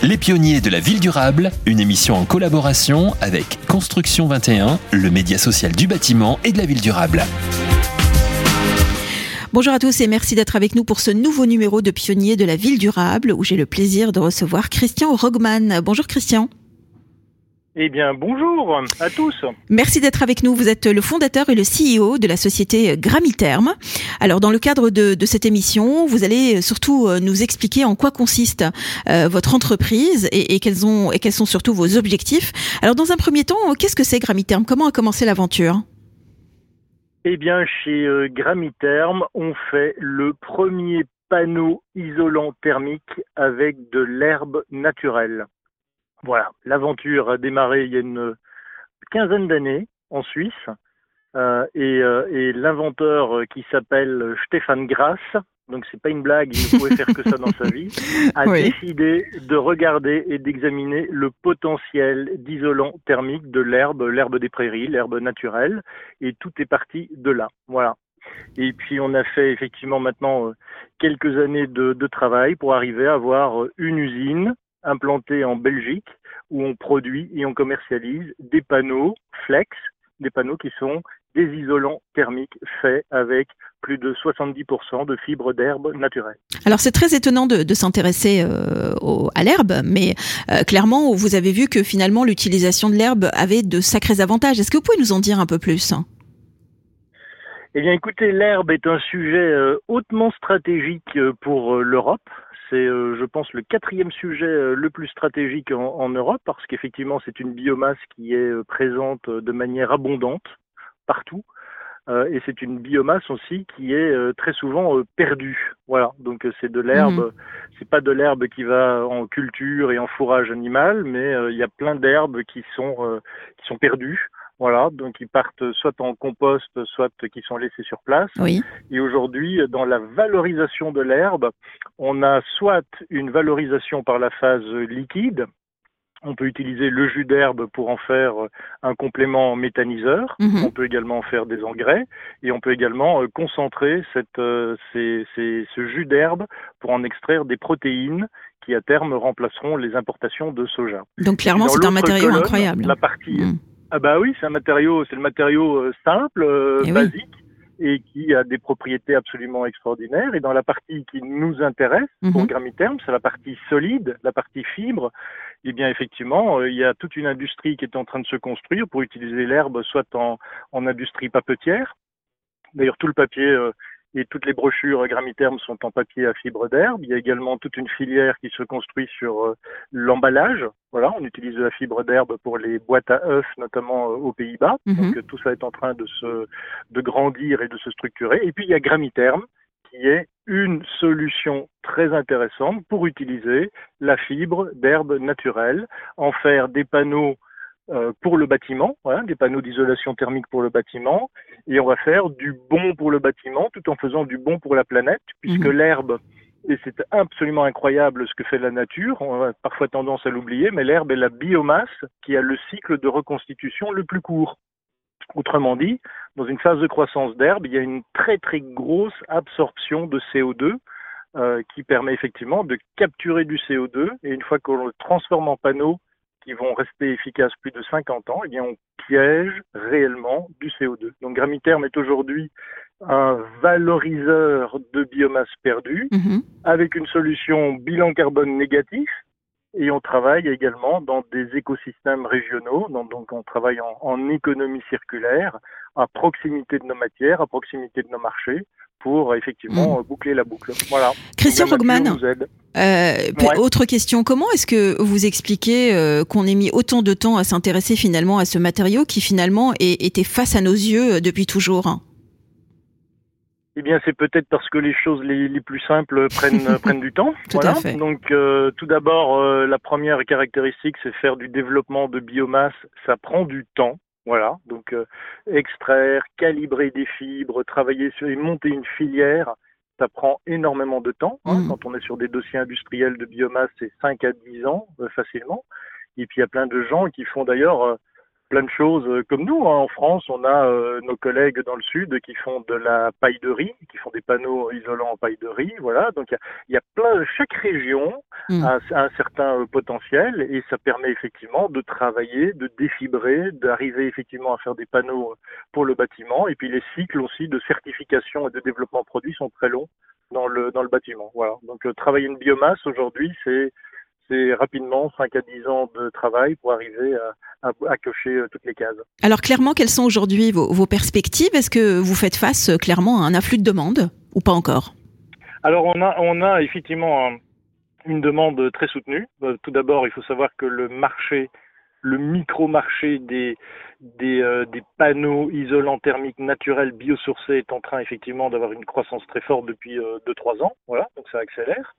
Les pionniers de la ville durable, une émission en collaboration avec Construction 21, le média social du bâtiment et de la ville durable. Bonjour à tous et merci d'être avec nous pour ce nouveau numéro de Pionniers de la ville durable où j'ai le plaisir de recevoir Christian Rogman. Bonjour Christian. Eh bien, bonjour à tous. Merci d'être avec nous. Vous êtes le fondateur et le CEO de la société Gramiterm. Alors, dans le cadre de, cette émission, vous allez surtout euh, nous expliquer en quoi consiste euh, votre entreprise et, quels ont, et quels sont surtout vos objectifs. Alors, dans un premier temps, qu'est-ce que c'est Gramiterm Comment a commencé l'aventure? Eh bien, chez euh, Gramiterm, on fait le premier panneau isolant thermique avec de l'herbe naturelle. Voilà, l'aventure a démarré il y a une quinzaine d'années en Suisse. Euh, et, euh, et l'inventeur euh, qui s'appelle Stéphane Grass, donc c'est pas une blague, il ne pouvait faire que ça dans sa vie, a décidé de regarder et d'examiner le potentiel d'isolant thermique de l'herbe, l'herbe des prairies, l'herbe naturelle, et tout est parti de là. Voilà. Et puis on a fait effectivement maintenant quelques années de, de travail pour arriver à avoir une usine implanté en Belgique où on produit et on commercialise des panneaux flex, des panneaux qui sont des isolants thermiques faits avec plus de 70% de fibres d'herbe naturelle. Alors c'est très étonnant de, s'intéresser euh, à l'herbe, mais euh, clairement vous avez vu que finalement l'utilisation de l'herbe avait de sacrés avantages. Est-ce que vous pouvez nous en dire un peu plus? Eh bien, écoutez, l'herbe est un sujet euh, hautement stratégique pour l'Europe. C'est, euh, je pense, le quatrième sujet euh, le plus stratégique en, Europe parce qu'effectivement, c'est une biomasse qui est euh, présente de manière abondante partout. et c'est une biomasse aussi qui est très souvent perdue. Voilà, donc c'est de l'herbe. Mhm. C'est pas de l'herbe qui va en culture et en fourrage animal, mais il y a plein d'herbes qui sont qui sont perdues. Voilà, donc ils partent soit en compost, soit qui sont laissés sur place. Oui. Et aujourd'hui, dans la valorisation de l'herbe, on a soit une valorisation par la phase liquide, on peut utiliser le jus d'herbe pour en faire un complément méthaniseur. Mhm. On peut également en faire des engrais et on peut également euh, concentrer cette, euh, ce jus d'herbe pour en extraire des protéines qui à terme remplaceront les importations de soja. Donc clairement, c'est un matériau incroyable. La partie, mhm. Ah bah oui, c'est un matériau, c'est le matériau euh, simple, euh, eh basique. Et qui a des propriétés absolument extraordinaires. Et dans la partie qui nous intéresse pour mhm. Gramiterm, c'est la partie solide, la partie fibre. Eh bien, effectivement, euh, il y a toute une industrie qui est en train de se construire pour utiliser l'herbe, soit en, en industrie papetière. D'ailleurs, tout le papier et toutes les brochures Gramiterm sont en papier à fibre d'herbe. Il y a également toute une filière qui se construit sur euh, l'emballage. Voilà, on utilise de la fibre d'herbe pour les boîtes à œufs, notamment euh, aux Pays-Bas. Mhm. Donc euh, tout ça est en train de se de grandir et de se structurer. Et puis il y a Gramiterm qui est une solution très intéressante pour utiliser la fibre d'herbe naturelle, en faire des panneaux pour le bâtiment, voilà, des panneaux d'isolation thermique pour le bâtiment, et on va faire du bon pour le bâtiment tout en faisant du bon pour la planète, puisque mhm. l'herbe, et c'est absolument incroyable ce que fait la nature, on a parfois tendance à l'oublier, mais l'herbe est la biomasse qui a le cycle de reconstitution le plus court. Autrement dit, dans une phase de croissance d'herbe, il y a une très très grosse absorption de CO2 euh, qui permet effectivement de capturer du CO2 et une fois qu'on le transforme en panneau qui vont rester efficaces plus de 50 ans, eh bien, on piège réellement du CO2. Donc Gramiterm est aujourd'hui un valoriseur de biomasse perdue mhm. avec une solution bilan carbone négatif et on travaille également dans des écosystèmes régionaux, donc on travaille en, en, économie circulaire, à proximité de nos matières, à proximité de nos marchés, pour effectivement mm. boucler la boucle. Voilà. Christian Rogman, euh, autre question, comment est-ce que vous expliquez euh, qu'on ait mis autant de temps à s'intéresser finalement à ce matériau qui finalement était face à nos yeux euh, depuis toujours? Eh bien, c'est peut-être parce que les choses les, plus simples prennent, prennent du temps. Tout à fait. Donc, euh, tout d'abord, la première caractéristique, c'est faire du développement de biomasse. Ça prend du temps. Voilà, donc euh, extraire, calibrer des fibres, travailler sur et monter une filière, ça prend énormément de temps. Hein. Mm. Quand on est sur des dossiers industriels de biomasse, c'est 5 à 10 ans euh, facilement. Et puis il y a plein de gens qui font d'ailleurs, euh, plein de choses euh, comme nous. Hein. En France, on a euh, nos collègues dans le sud qui font de la paille de riz, qui font des panneaux isolants en paille de riz. Voilà, donc il y, a, plein. Chaque région hmm. a, un certain euh, potentiel et ça permet effectivement de travailler, de défibrer, d'arriver effectivement à faire des panneaux pour le bâtiment. Et puis les cycles aussi de certification et de développement produit sont très longs dans le dans le bâtiment. Voilà. Donc travailler une biomasse aujourd'hui, c'est c'est rapidement 5 à 10 ans de travail pour arriver à, à, cocher euh, toutes les cases. Alors clairement, quelles sont aujourd'hui vos, vos, perspectives? Est-ce que vous faites face euh, clairement à un afflux de demandes ou pas encore? Alors on a, on a effectivement une demande très soutenue. Euh, tout d'abord, il faut savoir que le marché, le micro-marché des, des, des, panneaux isolants thermiques naturels biosourcés est en train effectivement d'avoir une croissance très forte depuis 2-3 ans. Voilà, donc ça accélère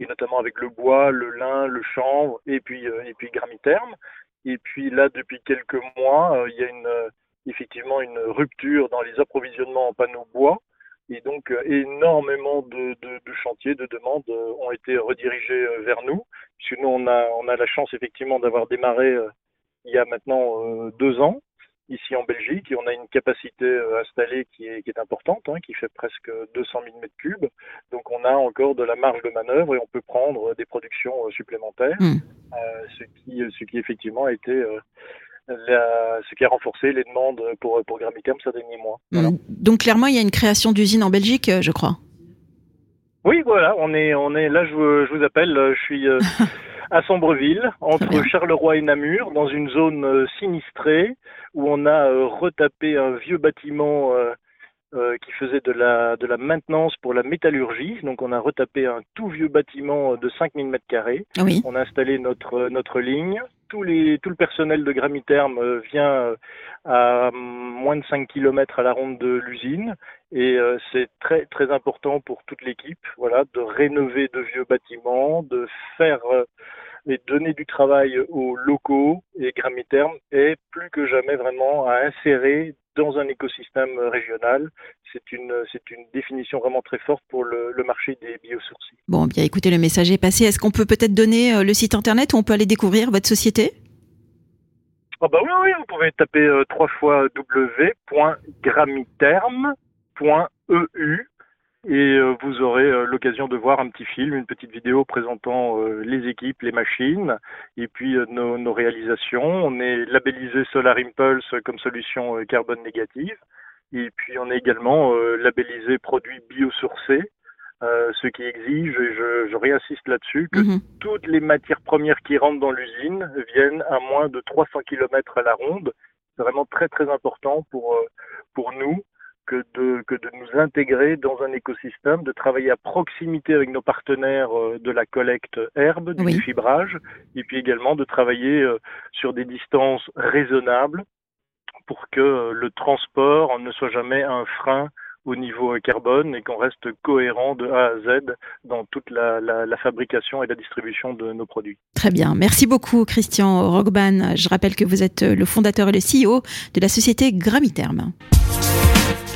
et notamment avec le bois, le lin, le chanvre et puis euh, et puis Gramiterme. Et puis là, depuis quelques mois, euh, il y a une euh, effectivement une rupture dans les approvisionnements en panneaux bois. Et donc, énormément de, de, de, chantiers, de demandes ont été redirigés vers nous, puisque nous, on a, on a la chance effectivement d'avoir démarré il y a maintenant deux ans ici en Belgique et on a une capacité euh, installée qui est, qui est importante, hein, qui fait presque 200 000 mètres cubes. Donc on a encore de la marge de manœuvre et on peut prendre des productions euh, supplémentaires, hmm. euh, ce, qui, ce qui effectivement a été la, ce qui a renforcé les demandes pour, pour Gramiterm ces derniers mois. Hmm. Donc clairement, il y a une création d'usine en Belgique, je crois. Oui, voilà, on est, on est là. Je je vous appelle. Je suis à Sombreville, entre Charleroi et Namur, dans une zone euh, sinistrée où on a euh, retapé un vieux bâtiment euh, qui faisait de la, de la maintenance pour la métallurgie. Donc on a retapé un tout vieux bâtiment de 5000 mètres carrés. On a installé notre, notre ligne. Tous les, tout le personnel de Gramiterme vient à moins de 5 km à la ronde de l'usine et c'est très très important pour toute l'équipe voilà de rénover de vieux bâtiments de faire et donner du travail aux locaux et Gramiterme est plus que jamais vraiment à insérer dans un écosystème régional. C'est une, c'est une définition vraiment très forte pour le, marché des biosourcés. Bon, bien écoutez, le message est passé. Est-ce qu'on peut peut-être donner euh, le site internet où on peut aller découvrir votre société? Ah bah oui, oui, vous pouvez taper euh, trois fois www.gramiterme.eu et euh, vous aurez euh, l'occasion de voir un petit film, une petite vidéo présentant euh, les équipes, les machines et puis nos, nos, réalisations. On est labellisé Solar Impulse comme solution carbone négative et puis on est également labellisé produit biosourcé, ce qui exige, et je, je réinsiste là-dessus, que mhm. toutes les matières premières qui rentrent dans l'usine viennent à moins de 300 km à la ronde. C'est vraiment très très important pour, pour nous que de, que de nous intégrer dans un écosystème, de travailler à proximité avec nos partenaires euh, de la collecte herbe, du fibrage, et puis également de travailler euh, sur des distances raisonnables pour que euh, le transport ne soit jamais un frein au niveau carbone et qu'on reste cohérent de A à Z dans toute la, la, fabrication et la distribution de nos produits. Très bien. Merci beaucoup, Christian Rogban. Je rappelle que vous êtes le fondateur et le CEO de la société Gramiterme.